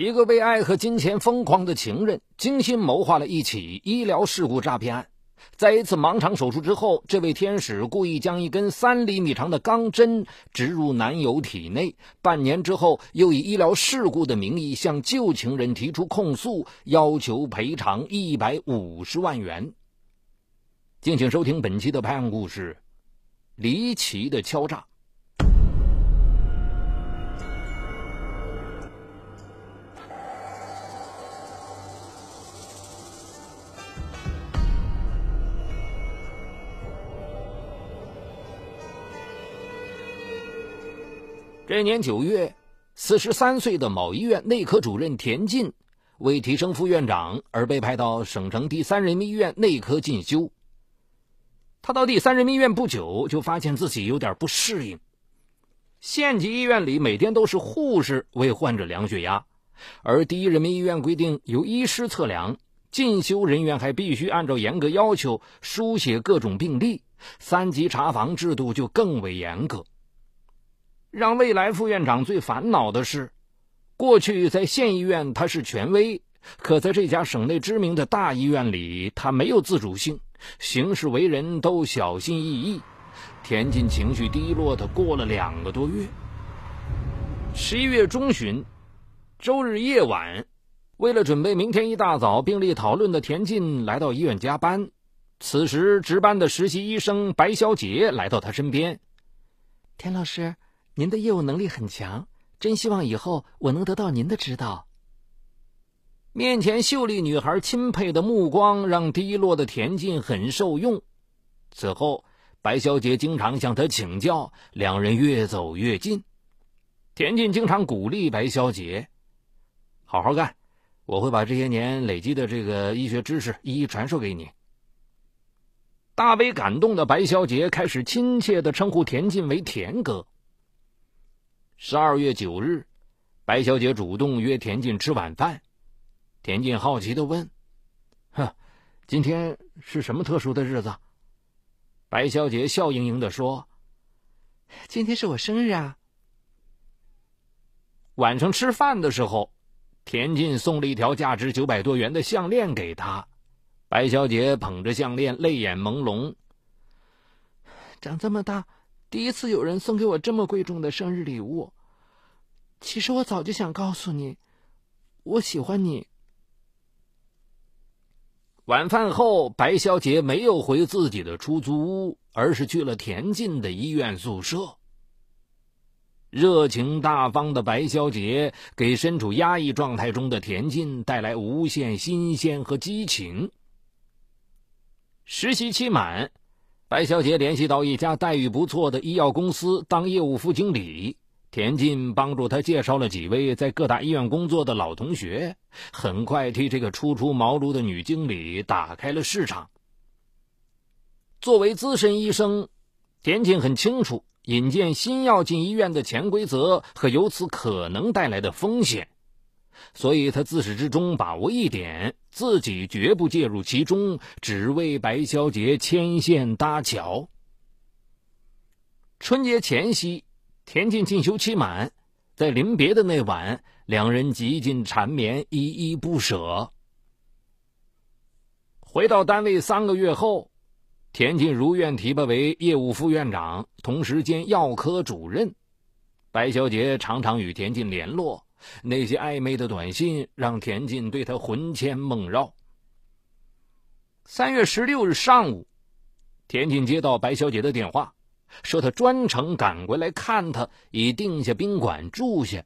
一个为爱和金钱疯狂的情人，精心谋划了一起医疗事故诈骗案。在一次盲肠手术之后，这位天使故意将一根三厘米长的钢针植入男友体内。半年之后，又以医疗事故的名义向旧情人提出控诉，要求赔偿一百五十万元。敬请收听本期的拍案故事：离奇的敲诈。这年九月，四十三岁的某医院内科主任田进，为提升副院长而被派到省城第三人民医院内科进修。他到第三人民医院不久，就发现自己有点不适应。县级医院里每天都是护士为患者量血压，而第一人民医院规定由医师测量，进修人员还必须按照严格要求书写各种病历，三级查房制度就更为严格。让未来副院长最烦恼的是，过去在县医院他是权威，可在这家省内知名的大医院里，他没有自主性，行事为人都小心翼翼。田进情绪低落的过了两个多月。十一月中旬，周日夜晚，为了准备明天一大早病例讨论的田进来到医院加班。此时值班的实习医生白小姐来到他身边，田老师。您的业务能力很强，真希望以后我能得到您的指导。面前秀丽女孩钦佩的目光让低落的田进很受用。此后，白小姐经常向他请教，两人越走越近。田进经常鼓励白小姐：“好好干，我会把这些年累积的这个医学知识一一传授给你。”大为感动的白小姐开始亲切的称呼田进为“田哥”。十二月九日，白小姐主动约田进吃晚饭。田进好奇的问：“哼，今天是什么特殊的日子？”白小姐笑盈盈的说：“今天是我生日啊。”晚上吃饭的时候，田进送了一条价值九百多元的项链给她。白小姐捧着项链，泪眼朦胧。长这么大。第一次有人送给我这么贵重的生日礼物，其实我早就想告诉你，我喜欢你。晚饭后，白小姐没有回自己的出租屋，而是去了田进的医院宿舍。热情大方的白小姐给身处压抑状态中的田进带来无限新鲜和激情。实习期满。白小姐联系到一家待遇不错的医药公司当业务副经理，田进帮助她介绍了几位在各大医院工作的老同学，很快替这个初出茅庐的女经理打开了市场。作为资深医生，田进很清楚引荐新药进医院的潜规则和由此可能带来的风险。所以他自始至终把握一点，自己绝不介入其中，只为白小姐牵线搭桥。春节前夕，田静进修期满，在临别的那晚，两人极尽缠绵，依依不舍。回到单位三个月后，田静如愿提拔为业务副院长，同时兼药科主任。白小姐常常与田静联络。那些暧昧的短信让田进对他魂牵梦绕。三月十六日上午，田进接到白小姐的电话，说她专程赶过来看他，已定下宾馆住下。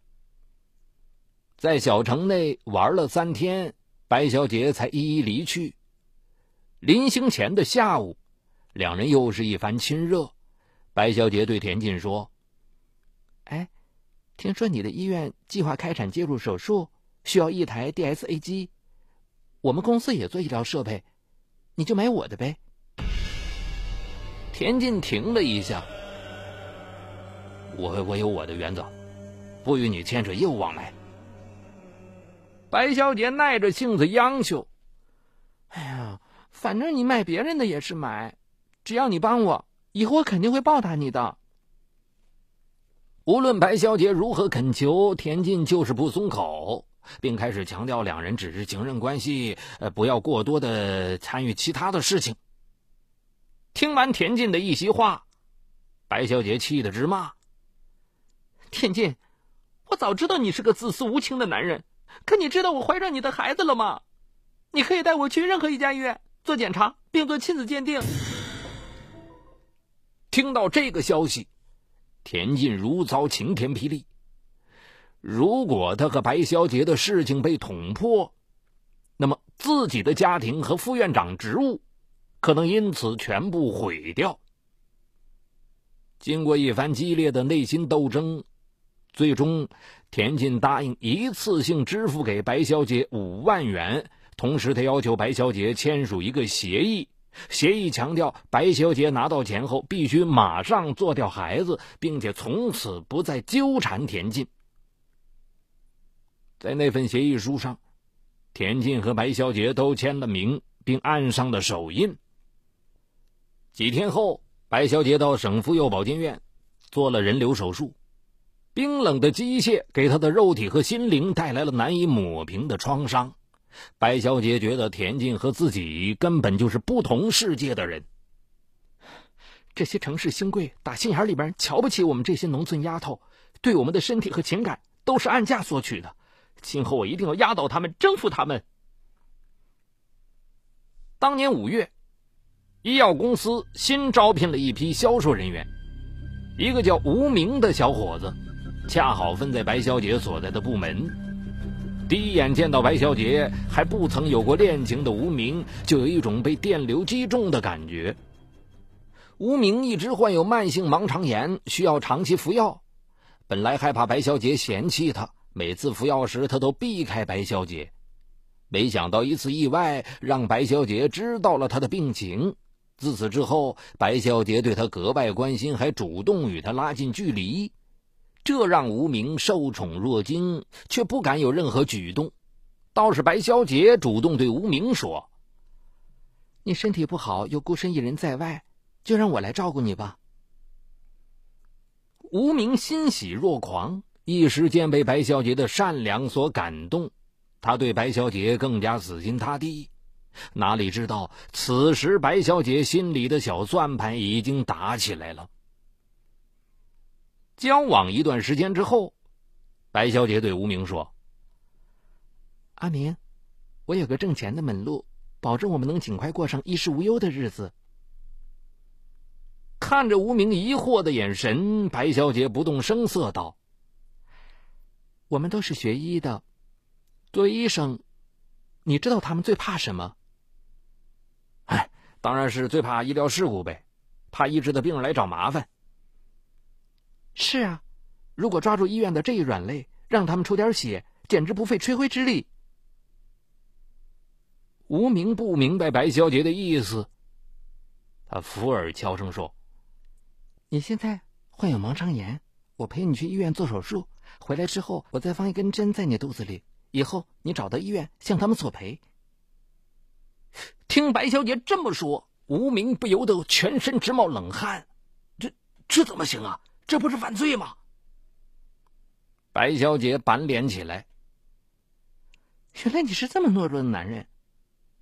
在小城内玩了三天，白小姐才一一离去。临行前的下午，两人又是一番亲热。白小姐对田进说：“哎。”听说你的医院计划开展介入手术，需要一台 DSA 机，我们公司也做医疗设备，你就买我的呗。田进停了一下，我我有我的原则，不与你牵扯业务往来。白小姐耐着性子央求：“哎呀，反正你卖别人的也是买，只要你帮我，以后我肯定会报答你的。”无论白小姐如何恳求，田进就是不松口。并开始强调两人只是情人关系，呃，不要过多的参与其他的事情。听完田进的一席话，白小姐气得直骂：“田进，我早知道你是个自私无情的男人，可你知道我怀上你的孩子了吗？你可以带我去任何一家医院做检查，并做亲子鉴定。”听到这个消息，田进如遭晴天霹雳。如果他和白小姐的事情被捅破，那么自己的家庭和副院长职务可能因此全部毁掉。经过一番激烈的内心斗争，最终田进答应一次性支付给白小姐五万元，同时他要求白小姐签署一个协议，协议强调白小姐拿到钱后必须马上做掉孩子，并且从此不再纠缠田进。在那份协议书上，田进和白小姐都签了名，并按上了手印。几天后，白小姐到省妇幼保健院做了人流手术，冰冷的机械给她的肉体和心灵带来了难以抹平的创伤。白小姐觉得田静和自己根本就是不同世界的人。这些城市新贵打心眼里边瞧不起我们这些农村丫头，对我们的身体和情感都是按价索取的。今后我一定要压倒他们，征服他们。当年五月，医药公司新招聘了一批销售人员，一个叫吴明的小伙子，恰好分在白小姐所在的部门。第一眼见到白小姐还不曾有过恋情的吴明，就有一种被电流击中的感觉。吴明一直患有慢性盲肠炎，需要长期服药。本来害怕白小姐嫌弃他。每次服药时，他都避开白小姐。没想到一次意外让白小姐知道了他的病情。自此之后，白小姐对他格外关心，还主动与他拉近距离，这让吴明受宠若惊，却不敢有任何举动。倒是白小姐主动对吴明说：“你身体不好，又孤身一人在外，就让我来照顾你吧。”吴明欣喜若狂。一时间被白小姐的善良所感动，他对白小姐更加死心塌地。哪里知道，此时白小姐心里的小算盘已经打起来了。交往一段时间之后，白小姐对吴明说：“阿明，我有个挣钱的门路，保证我们能尽快过上衣食无忧的日子。”看着吴明疑惑的眼神，白小姐不动声色道。我们都是学医的，作为医生，你知道他们最怕什么？哎，当然是最怕医疗事故呗，怕医治的病人来找麻烦。是啊，如果抓住医院的这一软肋，让他们出点血，简直不费吹灰之力。无名不明白白小姐的意思，他附耳悄声说：“你现在患有盲肠炎，我陪你去医院做手术。”回来之后，我再放一根针在你肚子里。以后你找到医院向他们索赔。听白小姐这么说，无名不由得全身直冒冷汗。这这怎么行啊？这不是犯罪吗？白小姐板脸起来。原来你是这么懦弱的男人，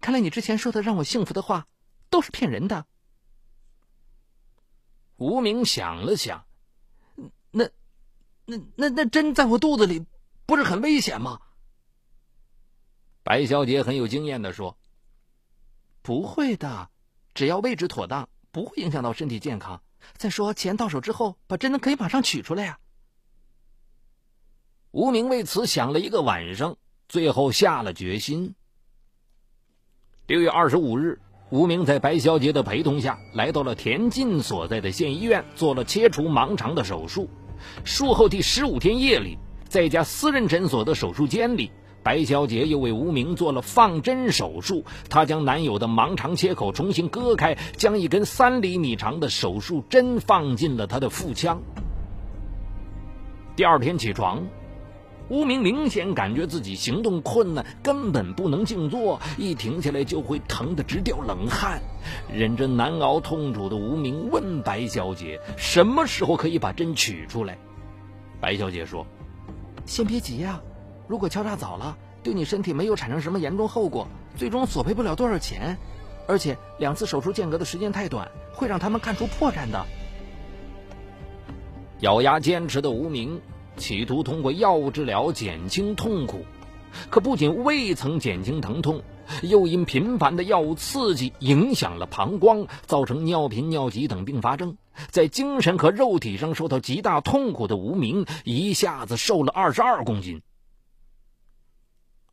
看来你之前说的让我幸福的话都是骗人的。吴明想了想。那那那针在我肚子里，不是很危险吗？白小姐很有经验的说：“不会的，只要位置妥当，不会影响到身体健康。再说钱到手之后，把针可以马上取出来呀。”吴明为此想了一个晚上，最后下了决心。六月二十五日，吴明在白小姐的陪同下来到了田进所在的县医院，做了切除盲肠的手术。术后第十五天夜里，在一家私人诊所的手术间里，白小姐又为吴明做了放针手术。她将男友的盲肠切口重新割开，将一根三厘米长的手术针放进了他的腹腔。第二天起床，吴明明显感觉自己行动困难，根本不能静坐，一停下来就会疼得直掉冷汗。忍着难熬痛楚的吴明问白小姐：“什么时候可以把针取出来？”白小姐说：“先别急呀，如果敲诈早了，对你身体没有产生什么严重后果，最终索赔不了多少钱。而且两次手术间隔的时间太短，会让他们看出破绽的。咬牙坚持的无名，企图通过药物治疗减轻痛苦，可不仅未曾减轻疼痛，又因频繁的药物刺激影响了膀胱，造成尿频、尿急等并发症，在精神和肉体上受到极大痛苦的无名，一下子瘦了二十二公斤。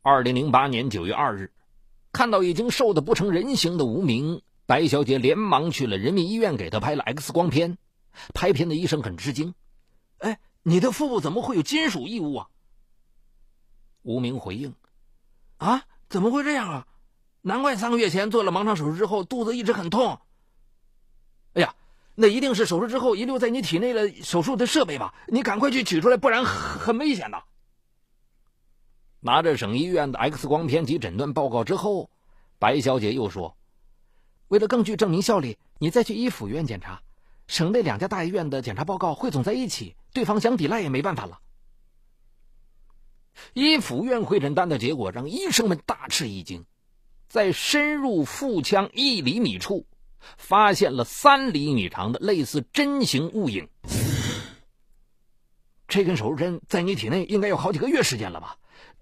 二零零八年九月二日。看到已经瘦得不成人形的无名，白小姐连忙去了人民医院，给他拍了 X 光片。拍片的医生很吃惊：“哎，你的腹部怎么会有金属异物啊？”无名回应：“啊，怎么会这样啊？难怪三个月前做了盲肠手术之后，肚子一直很痛。哎呀，那一定是手术之后遗留在你体内的手术的设备吧？你赶快去取出来，不然很危险的。”拿着省医院的 X 光片及诊断报告之后，白小姐又说：“为了更具证明效力，你再去一府医院检查。省内两家大医院的检查报告汇总在一起，对方想抵赖也没办法了。”一府院会诊单的结果让医生们大吃一惊，在深入腹腔一厘米处，发现了三厘米长的类似针形物影。这根手术针在你体内应该有好几个月时间了吧？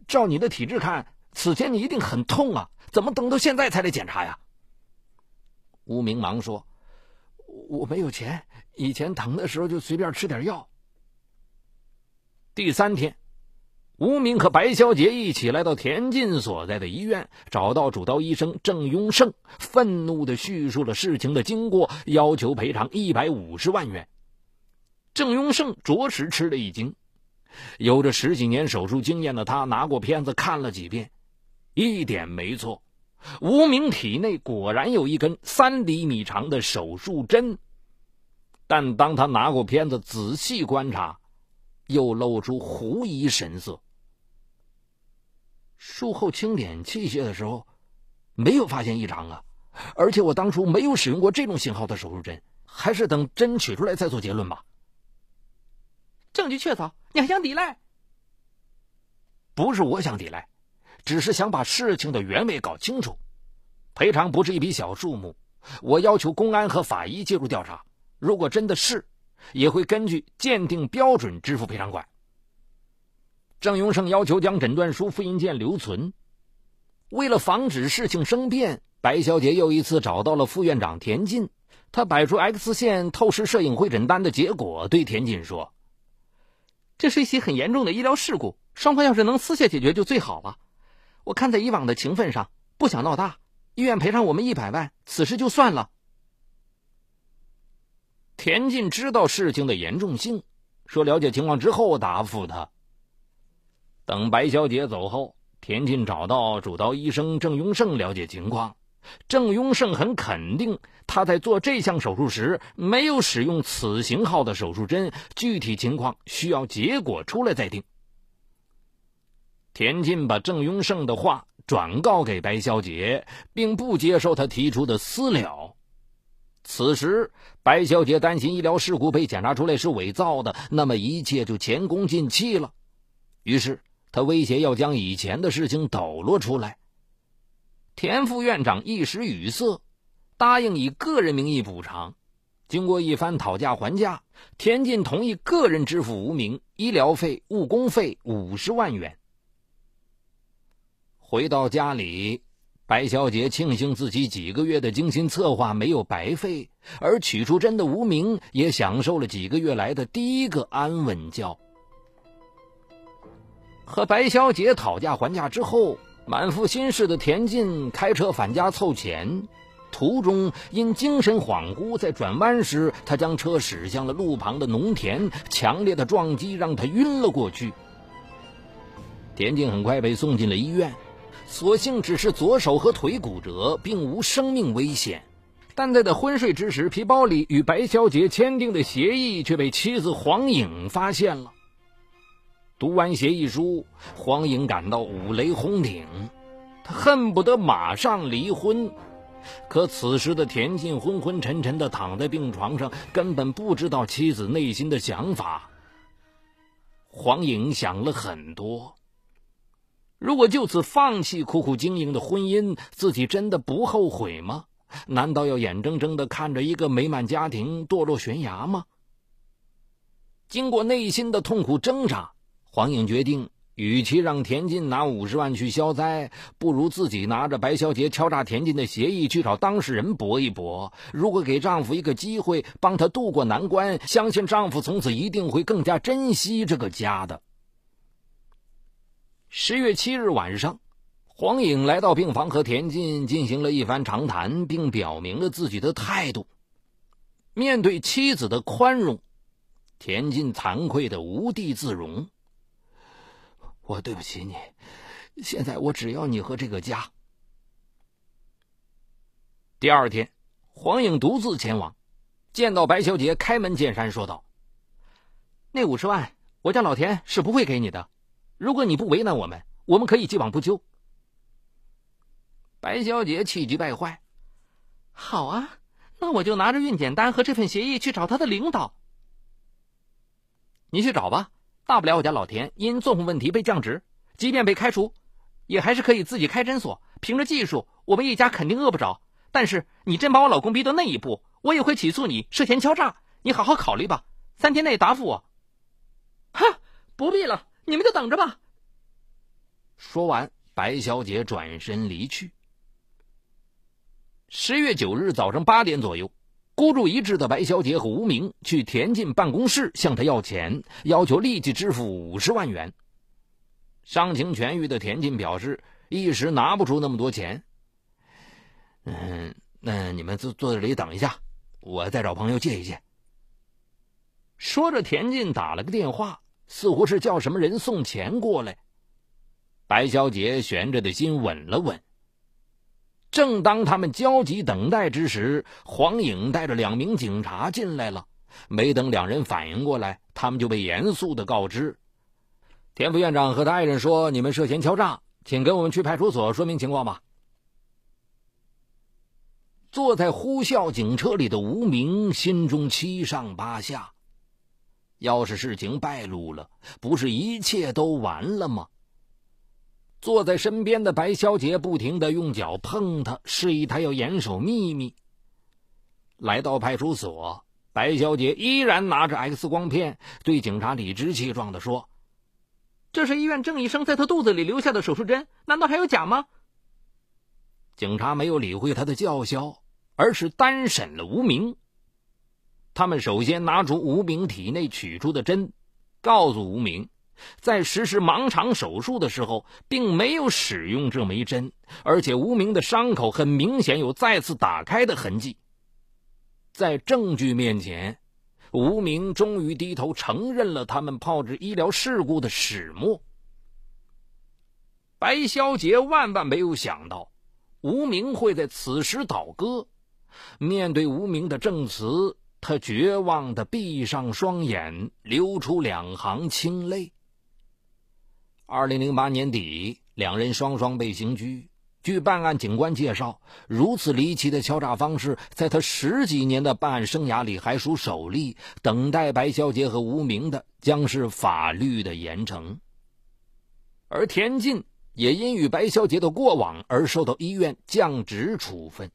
照你的体质看，此前你一定很痛啊！怎么等到现在才来检查呀？吴明忙说：“我没有钱，以前疼的时候就随便吃点药。”第三天，吴明和白小姐一起来到田进所在的医院，找到主刀医生郑永胜，愤怒的叙述了事情的经过，要求赔偿一百五十万元。郑永胜着实吃了一惊。有着十几年手术经验的他拿过片子看了几遍，一点没错，无名体内果然有一根三厘米长的手术针。但当他拿过片子仔细观察，又露出狐疑神色。术后清点器械的时候，没有发现异常啊，而且我当初没有使用过这种型号的手术针，还是等针取出来再做结论吧。证据确凿，你还想抵赖？不是我想抵赖，只是想把事情的原委搞清楚。赔偿不是一笔小数目，我要求公安和法医介入调查。如果真的是，也会根据鉴定标准支付赔偿款。郑永胜要求将诊断书复印件留存。为了防止事情生变，白小姐又一次找到了副院长田进。他摆出 X 线透视摄影会诊单的结果，对田进说。这是一起很严重的医疗事故，双方要是能私下解决就最好了。我看在以往的情分上，不想闹大，医院赔偿我们一百万，此事就算了。田进知道事情的严重性，说了解情况之后答复他。等白小姐走后，田进找到主刀医生郑永胜了解情况。郑庸胜很肯定，他在做这项手术时没有使用此型号的手术针，具体情况需要结果出来再定。田进把郑庸胜的话转告给白小姐，并不接受他提出的私了。此时，白小姐担心医疗事故被检查出来是伪造的，那么一切就前功尽弃了。于是，他威胁要将以前的事情抖落出来。田副院长一时语塞，答应以个人名义补偿。经过一番讨价还价，田进同意个人支付无名医疗费、误工费五十万元。回到家里，白小姐庆幸自己几个月的精心策划没有白费，而取出针的无名也享受了几个月来的第一个安稳觉。和白小姐讨价还价之后。满腹心事的田进开车返家凑钱，途中因精神恍惚，在转弯时他将车驶向了路旁的农田，强烈的撞击让他晕了过去。田进很快被送进了医院，所幸只是左手和腿骨折，并无生命危险。但在他昏睡之时，皮包里与白小姐签订的协议却被妻子黄颖发现了。读完协议书，黄颖感到五雷轰顶，他恨不得马上离婚。可此时的田静昏昏沉沉的躺在病床上，根本不知道妻子内心的想法。黄颖想了很多，如果就此放弃苦苦经营的婚姻，自己真的不后悔吗？难道要眼睁睁的看着一个美满家庭堕落悬崖吗？经过内心的痛苦挣扎，黄颖决定，与其让田进拿五十万去消灾，不如自己拿着白小姐敲诈田进的协议去找当事人搏一搏。如果给丈夫一个机会，帮他渡过难关，相信丈夫从此一定会更加珍惜这个家的。十月七日晚上。黄颖来到病房，和田进进行了一番长谈，并表明了自己的态度。面对妻子的宽容，田进惭愧的无地自容。我对不起你，现在我只要你和这个家。第二天，黄颖独自前往，见到白小姐，开门见山说道：“那五十万，我家老田是不会给你的。如果你不为难我们，我们可以既往不咎。”白小姐气急败坏。好啊，那我就拿着孕检单和这份协议去找他的领导。你去找吧，大不了我家老田因作风问题被降职，即便被开除，也还是可以自己开诊所。凭着技术，我们一家肯定饿不着。但是你真把我老公逼到那一步，我也会起诉你涉嫌敲诈。你好好考虑吧，三天内答复我。哈，不必了，你们就等着吧。说完，白小姐转身离去。十月九日早上八点左右，孤注一掷的白小姐和吴明去田进办公室向他要钱，要求立即支付五十万元。伤情痊愈的田进表示，一时拿不出那么多钱。嗯，那你们坐坐这里等一下，我再找朋友借一借。说着，田进打了个电话，似乎是叫什么人送钱过来。白小姐悬着的心稳了稳。正当他们焦急等待之时，黄颖带着两名警察进来了。没等两人反应过来，他们就被严肃的告知：田副院长和他爱人说你们涉嫌敲诈，请跟我们去派出所说明情况吧。坐在呼啸警车里的吴明心中七上八下，要是事情败露了，不是一切都完了吗？坐在身边的白小姐不停的用脚碰他，示意他要严守秘密。来到派出所，白小姐依然拿着 X 光片，对警察理直气壮的说：“这是医院郑医生在他肚子里留下的手术针，难道还有假吗？”警察没有理会他的叫嚣，而是单审了吴明。他们首先拿出吴明体内取出的针，告诉吴明。在实施盲肠手术的时候，并没有使用这枚针，而且无名的伤口很明显有再次打开的痕迹。在证据面前，无名终于低头承认了他们炮制医疗事故的始末。白小杰万万没有想到，无名会在此时倒戈。面对无名的证词，他绝望的闭上双眼，流出两行清泪。二零零八年底，两人双双被刑拘。据办案警官介绍，如此离奇的敲诈方式，在他十几年的办案生涯里还属首例。等待白小姐和无名的，将是法律的严惩。而田进也因与白小姐的过往而受到医院降职处分。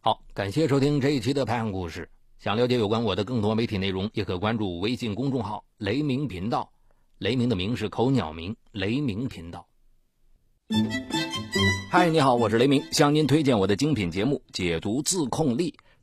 好，感谢收听这一期的拍案故事。想了解有关我的更多媒体内容，也可关注微信公众号“雷鸣频道”。雷鸣的鸣是口鸟鸣，雷鸣频道。嗨，你好，我是雷鸣，向您推荐我的精品节目《解读自控力》。